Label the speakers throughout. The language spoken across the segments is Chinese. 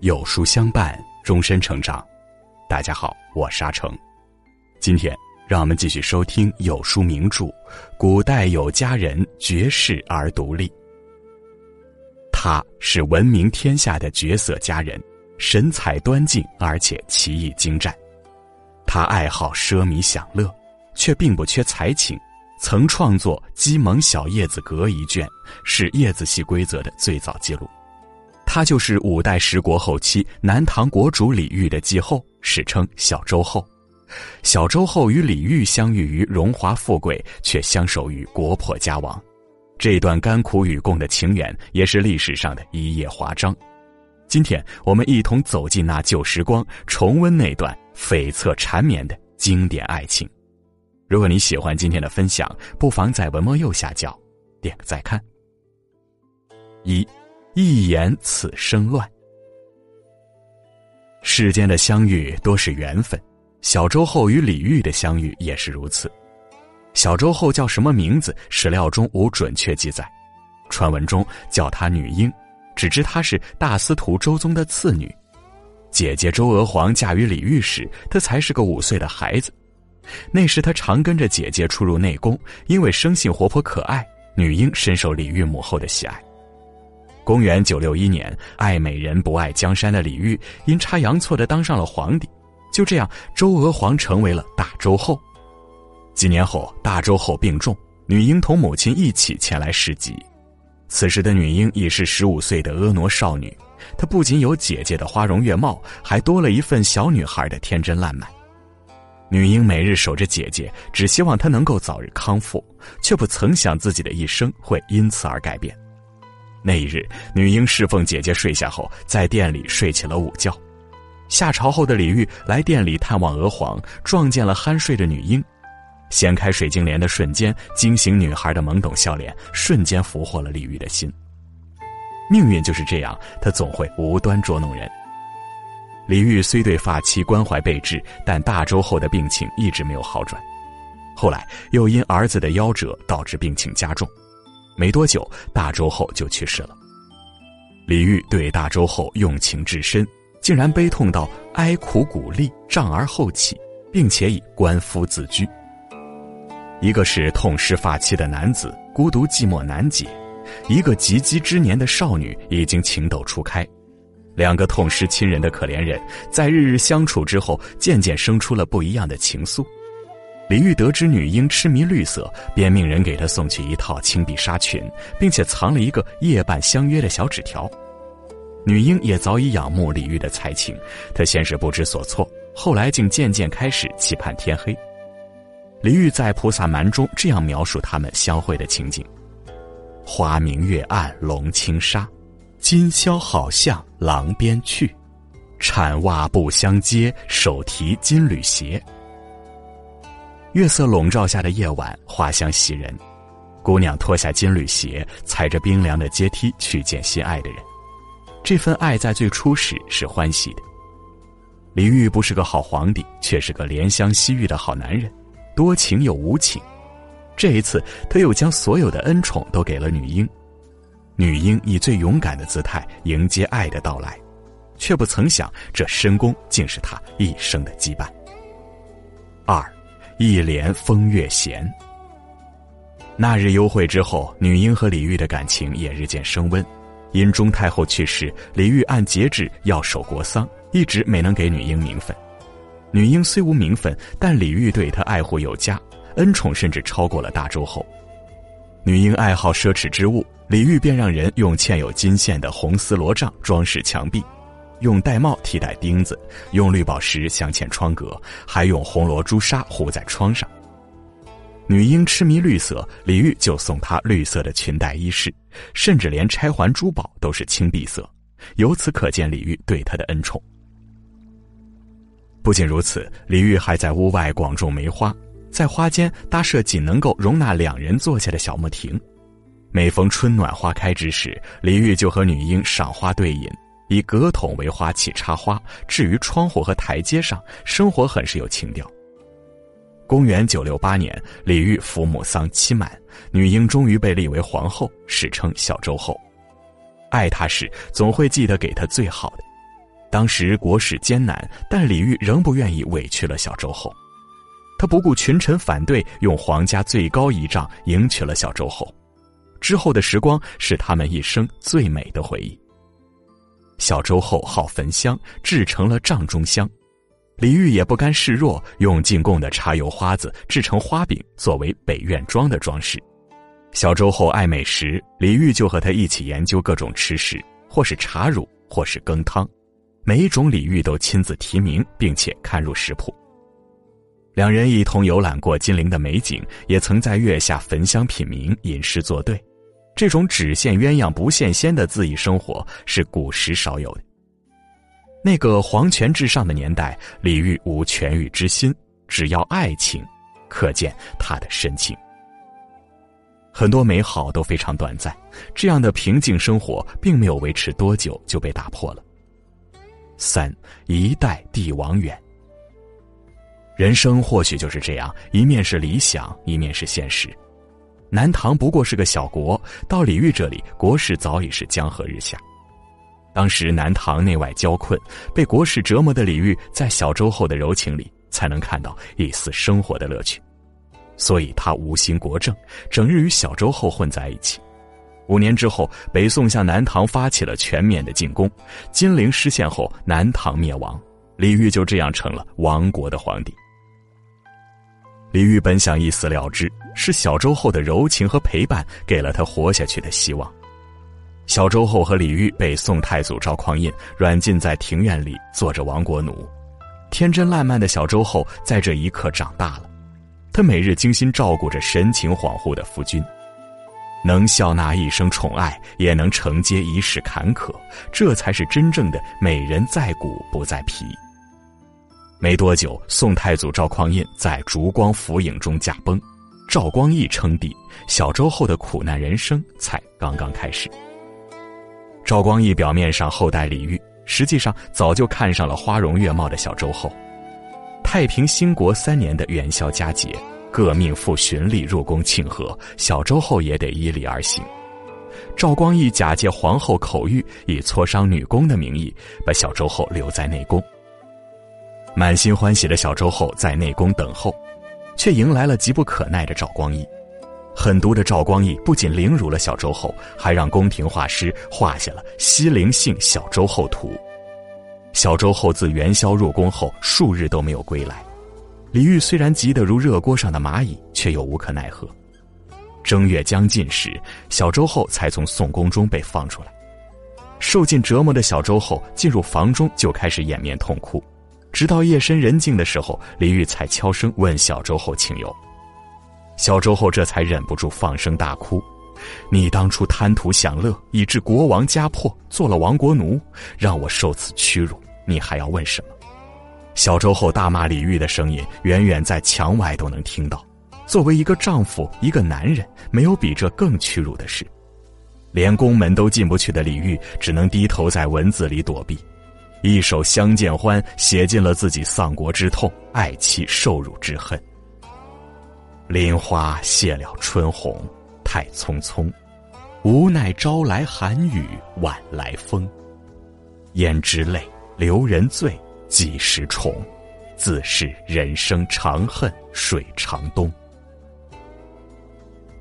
Speaker 1: 有书相伴，终身成长。大家好，我沙成。今天让我们继续收听有书名著《古代有佳人绝世而独立》。她是闻名天下的绝色佳人，神采端静，而且奇艺精湛。她爱好奢靡享乐，却并不缺才情，曾创作《鸡萌小叶子格》一卷，是叶子戏规则的最早记录。他就是五代十国后期南唐国主李煜的继后，史称小周后。小周后与李煜相遇于荣华富贵，却相守于国破家亡。这段甘苦与共的情缘，也是历史上的一页华章。今天我们一同走进那旧时光，重温那段悱恻缠绵的经典爱情。如果你喜欢今天的分享，不妨在文末右下角点个再看。一。一言此生乱。世间的相遇多是缘分，小周后与李煜的相遇也是如此。小周后叫什么名字？史料中无准确记载，传闻中叫她女英，只知她是大司徒周宗的次女。姐姐周娥皇嫁于李煜时，她才是个五岁的孩子。那时她常跟着姐姐出入内宫，因为生性活泼可爱，女英深受李煜母后的喜爱。公元九六一年，爱美人不爱江山的李煜阴差阳错的当上了皇帝，就这样，周娥皇成为了大周后。几年后，大周后病重，女婴同母亲一起前来侍疾。此时的女婴已是十五岁的婀娜少女，她不仅有姐姐的花容月貌，还多了一份小女孩的天真烂漫。女婴每日守着姐姐，只希望她能够早日康复，却不曾想自己的一生会因此而改变。那一日，女婴侍奉姐姐睡下后，在店里睡起了午觉。下朝后的李煜来店里探望娥皇，撞见了酣睡的女婴。掀开水晶帘的瞬间，惊醒女孩的懵懂笑脸，瞬间俘获了李煜的心。命运就是这样，他总会无端捉弄人。李煜虽对发妻关怀备至，但大周后的病情一直没有好转。后来又因儿子的夭折，导致病情加重。没多久，大周后就去世了。李煜对大周后用情至深，竟然悲痛到哀苦鼓励，丈而后起，并且以官夫自居。一个是痛失发妻的男子，孤独寂寞难解；一个及笄之年的少女，已经情窦初开。两个痛失亲人的可怜人，在日日相处之后，渐渐生出了不一样的情愫。李煜得知女婴痴迷绿色，便命人给她送去一套青碧纱裙，并且藏了一个夜半相约的小纸条。女婴也早已仰慕李煜的才情，她先是不知所措，后来竟渐渐开始期盼天黑。李煜在《菩萨蛮》中这样描述他们相会的情景：“花明月暗笼轻纱，今宵好向廊边去，铲袜不相接，手提金缕鞋。”月色笼罩下的夜晚，花香袭人。姑娘脱下金缕鞋，踩着冰凉的阶梯去见心爱的人。这份爱在最初时是欢喜的。李煜不是个好皇帝，却是个怜香惜玉的好男人，多情又无情。这一次，他又将所有的恩宠都给了女婴。女婴以最勇敢的姿态迎接爱的到来，却不曾想，这深宫竟是他一生的羁绊。二。一帘风月闲。那日幽会之后，女婴和李煜的感情也日渐升温。因钟太后去世，李煜按节制要守国丧，一直没能给女婴名分。女婴虽无名分，但李煜对她爱护有加，恩宠甚至超过了大周后。女婴爱好奢侈之物，李煜便让人用嵌有金线的红丝罗帐装饰墙壁。用玳瑁替代钉子，用绿宝石镶嵌窗格，还用红罗朱砂糊在窗上。女婴痴迷绿色，李煜就送她绿色的裙带衣饰，甚至连钗环珠宝都是青碧色。由此可见李煜对她的恩宠。不仅如此，李煜还在屋外广种梅花，在花间搭设仅能够容纳两人坐下的小木亭。每逢春暖花开之时，李煜就和女婴赏花对饮。以格筒为花器插花，置于窗户和台阶上，生活很是有情调。公元九六八年，李煜父母丧期满，女婴终于被立为皇后，史称小周后。爱她时，总会记得给她最好的。当时国事艰难，但李煜仍不愿意委屈了小周后。他不顾群臣反对，用皇家最高仪仗迎娶了小周后。之后的时光是他们一生最美的回忆。小周后好焚香，制成了帐中香。李煜也不甘示弱，用进贡的茶油花子制成花饼，作为北院庄的装饰。小周后爱美食，李煜就和他一起研究各种吃食，或是茶乳，或是羹汤，每一种李煜都亲自提名，并且看入食谱。两人一同游览过金陵的美景，也曾在月下焚香品茗，吟诗作对。这种只羡鸳鸯不羡仙的恣意生活是古时少有的。那个皇权至上的年代，李煜无权欲之心，只要爱情，可见他的深情。很多美好都非常短暂，这样的平静生活并没有维持多久就被打破了。三一代帝王远，人生或许就是这样，一面是理想，一面是现实。南唐不过是个小国，到李煜这里，国势早已是江河日下。当时南唐内外交困，被国事折磨的李煜，在小周后的柔情里，才能看到一丝生活的乐趣。所以他无心国政，整日与小周后混在一起。五年之后，北宋向南唐发起了全面的进攻，金陵失陷后，南唐灭亡，李煜就这样成了亡国的皇帝。李煜本想一死了之，是小周后的柔情和陪伴给了他活下去的希望。小周后和李煜被宋太祖赵匡胤软禁在庭院里，做着亡国奴。天真烂漫的小周后在这一刻长大了，他每日精心照顾着神情恍惚的夫君，能笑纳一生宠爱，也能承接一世坎坷，这才是真正的美人在骨不在皮。没多久，宋太祖赵匡胤在烛光浮影中驾崩，赵光义称帝，小周后的苦难人生才刚刚开始。赵光义表面上厚待李煜，实际上早就看上了花容月貌的小周后。太平兴国三年的元宵佳节，各命妇循礼入宫庆贺，小周后也得依礼而行。赵光义假借皇后口谕，以磋商女工的名义，把小周后留在内宫。满心欢喜的小周后在内宫等候，却迎来了急不可耐的赵光义。狠毒的赵光义不仅凌辱了小周后，还让宫廷画师画下了《西陵幸小周后图》。小周后自元宵入宫后数日都没有归来，李煜虽然急得如热锅上的蚂蚁，却又无可奈何。正月将近时，小周后才从宋宫中被放出来。受尽折磨的小周后进入房中就开始掩面痛哭。直到夜深人静的时候，李煜才悄声问小周后情由。小周后这才忍不住放声大哭：“你当初贪图享乐，以致国王家破，做了亡国奴，让我受此屈辱，你还要问什么？”小周后大骂李煜的声音，远远在墙外都能听到。作为一个丈夫，一个男人，没有比这更屈辱的事。连宫门都进不去的李煜，只能低头在文字里躲避。一首《相见欢》写尽了自己丧国之痛、爱妻受辱之恨。林花谢了春红，太匆匆，无奈朝来寒雨晚来风。胭脂泪，留人醉，几时重？自是人生长恨水长东。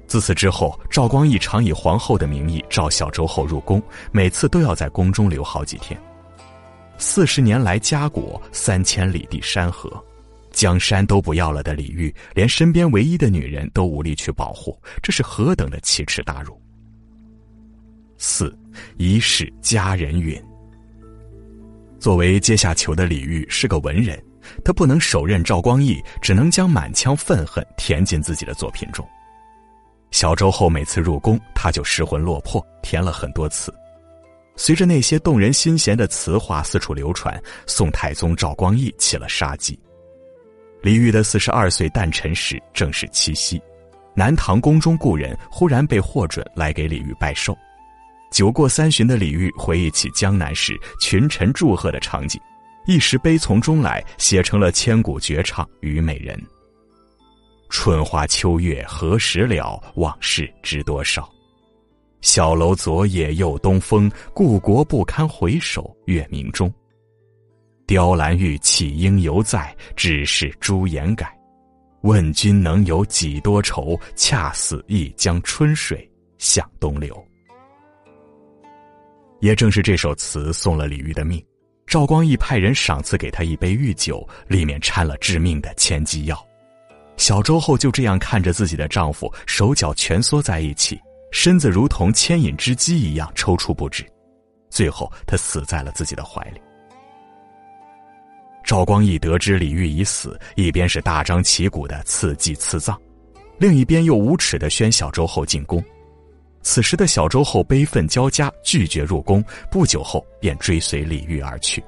Speaker 1: 自此之后，赵光义常以皇后的名义召小周后入宫，每次都要在宫中留好几天。四十年来家国，三千里地山河，江山都不要了的李煜，连身边唯一的女人都无力去保护，这是何等的奇耻大辱！四，一世佳人允。作为阶下囚的李煜是个文人，他不能手刃赵光义，只能将满腔愤恨填进自己的作品中。小周后每次入宫，他就失魂落魄，填了很多次。随着那些动人心弦的词话四处流传，宋太宗赵光义起了杀机。李煜的四十二岁诞辰时正是七夕，南唐宫中故人忽然被获准来给李煜拜寿。酒过三巡的李煜回忆起江南时群臣祝贺的场景，一时悲从中来，写成了千古绝唱《虞美人》：“春花秋月何时了？往事知多少。”小楼昨夜又东风，故国不堪回首月明中。雕栏玉砌应犹在？只是朱颜改。问君能有几多愁？恰似一江春水向东流。也正是这首词送了李煜的命。赵光义派人赏赐给他一杯御酒，里面掺了致命的千机药。小周后就这样看着自己的丈夫手脚蜷缩在一起，身子如同牵引之机一样抽搐不止，最后他死在了自己的怀里。赵光义得知李煜已死，一边是大张旗鼓的赐祭赐葬，另一边又无耻的宣小周后进宫。此时的小周后悲愤交加，拒绝入宫。不久后便追随李煜而去。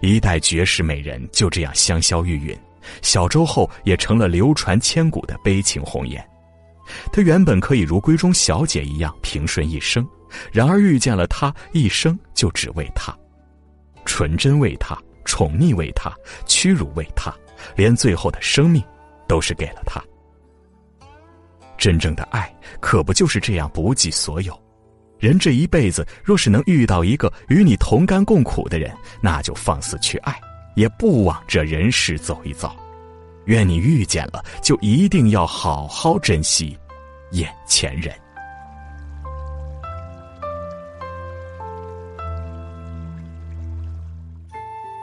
Speaker 1: 一代绝世美人就这样香消玉殒，小周后也成了流传千古的悲情红颜。她原本可以如闺中小姐一样平顺一生，然而遇见了他，一生就只为他，纯真为他，宠溺为他，屈辱为他，连最后的生命，都是给了他。真正的爱，可不就是这样不计所有？人这一辈子，若是能遇到一个与你同甘共苦的人，那就放肆去爱，也不枉这人世走一遭。愿你遇见了，就一定要好好珍惜眼前人。